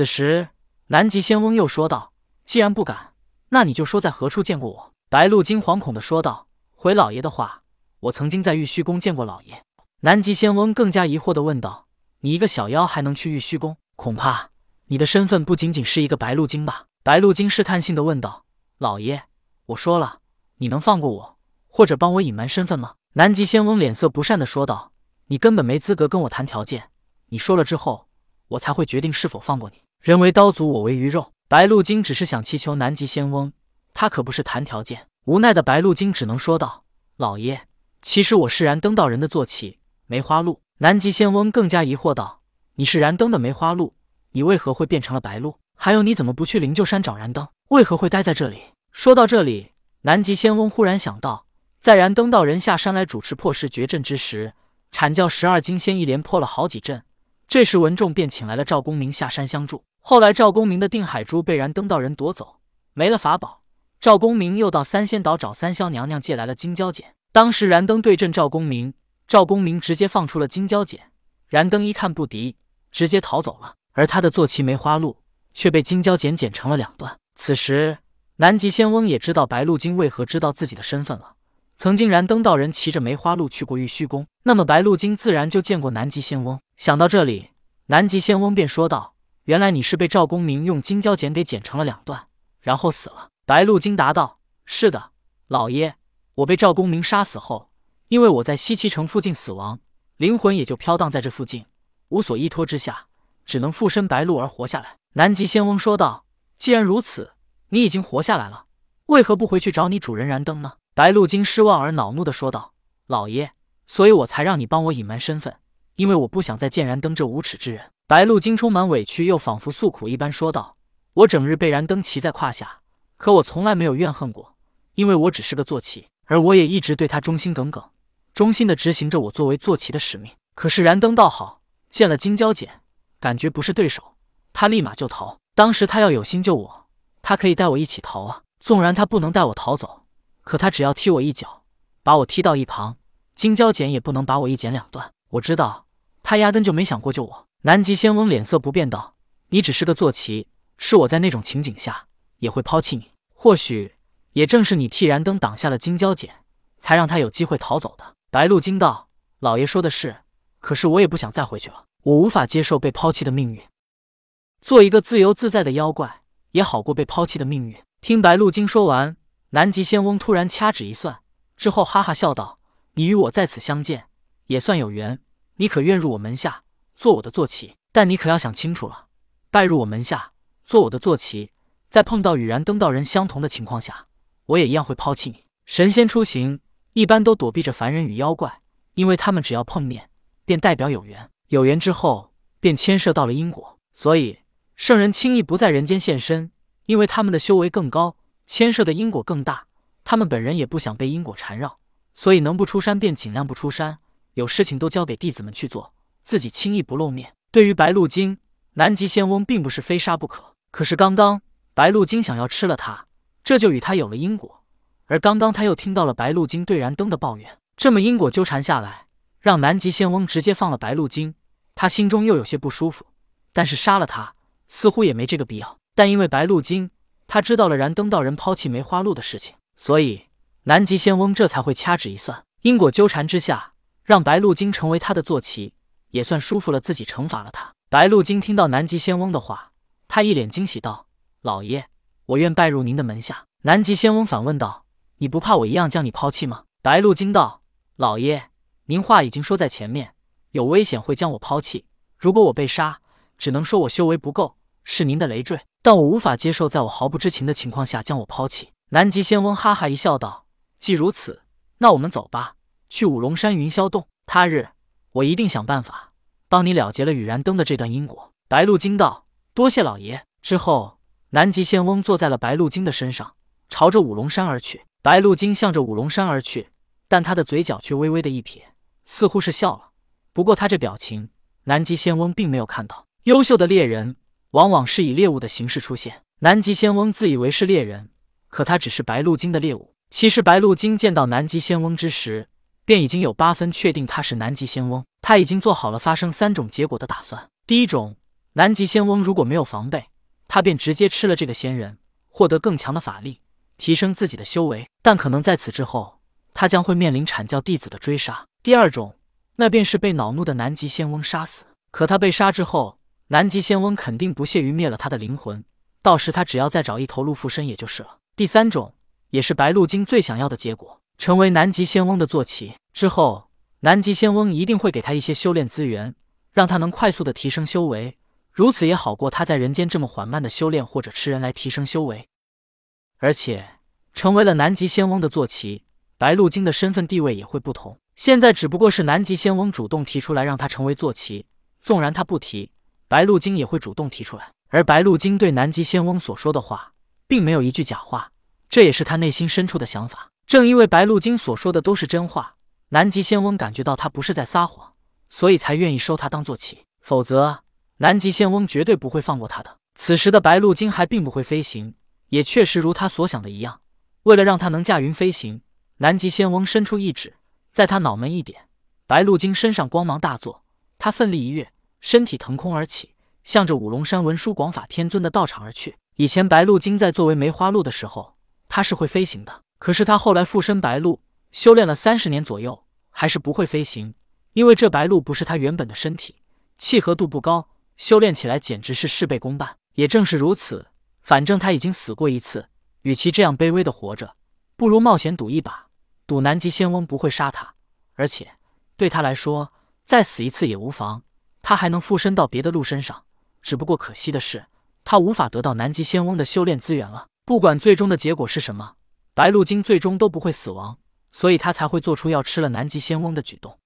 此时，南极仙翁又说道：“既然不敢，那你就说在何处见过我。”白鹿精惶恐的说道：“回老爷的话，我曾经在玉虚宫见过老爷。”南极仙翁更加疑惑的问道：“你一个小妖还能去玉虚宫？恐怕你的身份不仅仅是一个白鹿精吧？”白鹿精试探性的问道：“老爷，我说了，你能放过我，或者帮我隐瞒身份吗？”南极仙翁脸色不善的说道：“你根本没资格跟我谈条件，你说了之后，我才会决定是否放过你。人为刀俎，我为鱼肉。”白鹿精只是想祈求南极仙翁，他可不是谈条件。无奈的白鹿精只能说道：“老爷，其实我是燃灯道人的坐骑梅花鹿。”南极仙翁更加疑惑道：“你是燃灯的梅花鹿，你为何会变成了白鹿？还有，你怎么不去灵鹫山找燃灯？为何会待在这里？”说到这里，南极仙翁忽然想到，在燃灯道人下山来主持破石绝阵之时，阐教十二金仙一连破了好几阵。这时文仲便请来了赵公明下山相助。后来，赵公明的定海珠被燃灯道人夺走，没了法宝。赵公明又到三仙岛找三霄娘娘借来了金蛟剪。当时燃灯对阵赵公明，赵公明直接放出了金蛟剪，燃灯一看不敌，直接逃走了。而他的坐骑梅花鹿却被金蛟剪剪成了两段。此时，南极仙翁也知道白鹿精为何知道自己的身份了。曾经燃灯道人骑着梅花鹿去过玉虚宫，那么白鹿精自然就见过南极仙翁。想到这里，南极仙翁便说道。原来你是被赵公明用金蛟剪给剪成了两段，然后死了。白鹿精答道：“是的，老爷，我被赵公明杀死后，因为我在西岐城附近死亡，灵魂也就飘荡在这附近，无所依托之下，只能附身白鹿而活下来。”南极仙翁说道：“既然如此，你已经活下来了，为何不回去找你主人燃灯呢？”白鹿精失望而恼怒的说道：“老爷，所以我才让你帮我隐瞒身份，因为我不想再见燃灯这无耻之人。”白鹿精充满委屈，又仿佛诉苦一般说道：“我整日被燃灯骑在胯下，可我从来没有怨恨过，因为我只是个坐骑，而我也一直对他忠心耿耿，忠心的执行着我作为坐骑的使命。可是燃灯倒好，见了金蛟剪，感觉不是对手，他立马就逃。当时他要有心救我，他可以带我一起逃啊！纵然他不能带我逃走，可他只要踢我一脚，把我踢到一旁，金蛟剪也不能把我一剪两断。我知道他压根就没想过救我。”南极仙翁脸色不变道：“你只是个坐骑，是我在那种情景下也会抛弃你。或许也正是你替燃灯挡下了金蛟剪，才让他有机会逃走的。”白鹿惊道：“老爷说的是，可是我也不想再回去了。我无法接受被抛弃的命运，做一个自由自在的妖怪也好过被抛弃的命运。”听白鹿精说完，南极仙翁突然掐指一算，之后哈哈笑道：“你与我在此相见，也算有缘。你可愿入我门下？”做我的坐骑，但你可要想清楚了，拜入我门下，做我的坐骑，在碰到与燃灯道人相同的情况下，我也一样会抛弃你。神仙出行一般都躲避着凡人与妖怪，因为他们只要碰面，便代表有缘，有缘之后便牵涉到了因果，所以圣人轻易不在人间现身，因为他们的修为更高，牵涉的因果更大，他们本人也不想被因果缠绕，所以能不出山便尽量不出山，有事情都交给弟子们去做。自己轻易不露面。对于白鹿精，南极仙翁并不是非杀不可。可是刚刚白鹿精想要吃了他，这就与他有了因果。而刚刚他又听到了白鹿精对燃灯的抱怨，这么因果纠缠下来，让南极仙翁直接放了白鹿精，他心中又有些不舒服。但是杀了他似乎也没这个必要。但因为白鹿精，他知道了燃灯道人抛弃梅花鹿的事情，所以南极仙翁这才会掐指一算，因果纠缠之下，让白鹿精成为他的坐骑。也算舒服了自己，惩罚了他。白鹿精听到南极仙翁的话，他一脸惊喜道：“老爷，我愿拜入您的门下。”南极仙翁反问道：“你不怕我一样将你抛弃吗？”白鹿精道：“老爷，您话已经说在前面，有危险会将我抛弃。如果我被杀，只能说我修为不够，是您的累赘。但我无法接受在我毫不知情的情况下将我抛弃。”南极仙翁哈哈一笑道：“既如此，那我们走吧，去五龙山云霄洞。他日。”我一定想办法帮你了结了与燃灯的这段因果。白鹿精道：“多谢老爷。”之后，南极仙翁坐在了白鹿精的身上，朝着五龙山而去。白鹿精向着五龙山而去，但他的嘴角却微微的一撇，似乎是笑了。不过他这表情，南极仙翁并没有看到。优秀的猎人往往是以猎物的形式出现。南极仙翁自以为是猎人，可他只是白鹿精的猎物。其实，白鹿精见到南极仙翁之时，便已经有八分确定他是南极仙翁，他已经做好了发生三种结果的打算。第一种，南极仙翁如果没有防备，他便直接吃了这个仙人，获得更强的法力，提升自己的修为。但可能在此之后，他将会面临阐教弟子的追杀。第二种，那便是被恼怒的南极仙翁杀死。可他被杀之后，南极仙翁肯定不屑于灭了他的灵魂，到时他只要再找一头鹿附身也就是了。第三种，也是白鹿精最想要的结果，成为南极仙翁的坐骑之后，南极仙翁一定会给他一些修炼资源，让他能快速的提升修为。如此也好过他在人间这么缓慢的修炼，或者吃人来提升修为。而且成为了南极仙翁的坐骑，白鹿精的身份地位也会不同。现在只不过是南极仙翁主动提出来让他成为坐骑，纵然他不提，白鹿精也会主动提出来。而白鹿精对南极仙翁所说的话，并没有一句假话，这也是他内心深处的想法。正因为白鹿精所说的都是真话，南极仙翁感觉到他不是在撒谎，所以才愿意收他当坐骑。否则。南极仙翁绝对不会放过他的。此时的白鹿精还并不会飞行，也确实如他所想的一样。为了让他能驾云飞行，南极仙翁伸出一指，在他脑门一点，白鹿精身上光芒大作，他奋力一跃，身体腾空而起，向着五龙山文殊广法天尊的道场而去。以前白鹿精在作为梅花鹿的时候，他是会飞行的。可是他后来附身白鹿，修炼了三十年左右，还是不会飞行，因为这白鹿不是他原本的身体，契合度不高。修炼起来简直是事倍功半。也正是如此，反正他已经死过一次，与其这样卑微的活着，不如冒险赌一把，赌南极仙翁不会杀他。而且对他来说，再死一次也无妨，他还能附身到别的鹿身上。只不过可惜的是，他无法得到南极仙翁的修炼资源了。不管最终的结果是什么，白鹿精最终都不会死亡，所以他才会做出要吃了南极仙翁的举动。